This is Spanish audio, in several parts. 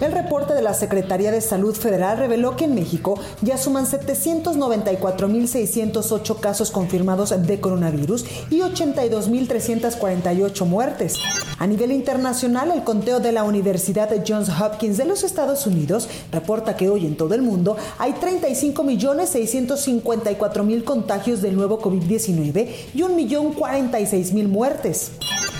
El reporte de la Secretaría de Salud Federal reveló que en México ya suman 794.608 casos confirmados de coronavirus y 82.348 muertes. A nivel internacional, el conteo de la Universidad Johns Hopkins de los Estados Unidos reporta que hoy en todo el mundo hay 35.654.000 contagios del nuevo COVID-19 y 1.046.000 muertes.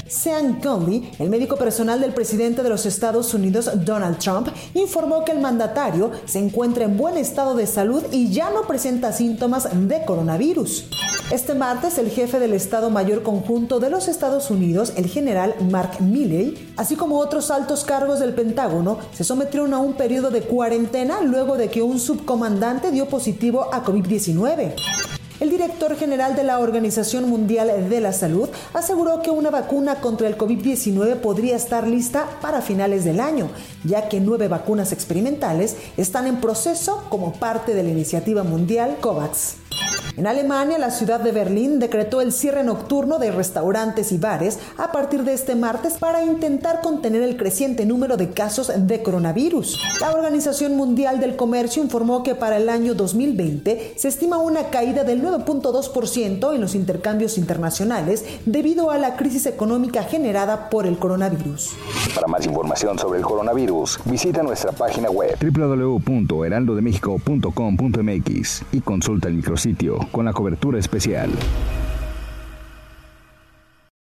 Sean Conley, el médico personal del presidente de los Estados Unidos, Donald Trump, informó que el mandatario se encuentra en buen estado de salud y ya no presenta síntomas de coronavirus. Este martes, el jefe del Estado Mayor Conjunto de los Estados Unidos, el general Mark Milley, así como otros altos cargos del Pentágono, se sometieron a un periodo de cuarentena luego de que un subcomandante dio positivo a COVID-19. El director general de la Organización Mundial de la Salud aseguró que una vacuna contra el COVID-19 podría estar lista para finales del año, ya que nueve vacunas experimentales están en proceso como parte de la iniciativa mundial COVAX. En Alemania, la ciudad de Berlín decretó el cierre nocturno de restaurantes y bares a partir de este martes para intentar contener el creciente número de casos de coronavirus. La Organización Mundial del Comercio informó que para el año 2020 se estima una caída del 9.2% en los intercambios internacionales debido a la crisis económica generada por el coronavirus. Para más información sobre el coronavirus, visita nuestra página web www.heraldodemexico.com.mx y consulta el micrositio con la cobertura especial.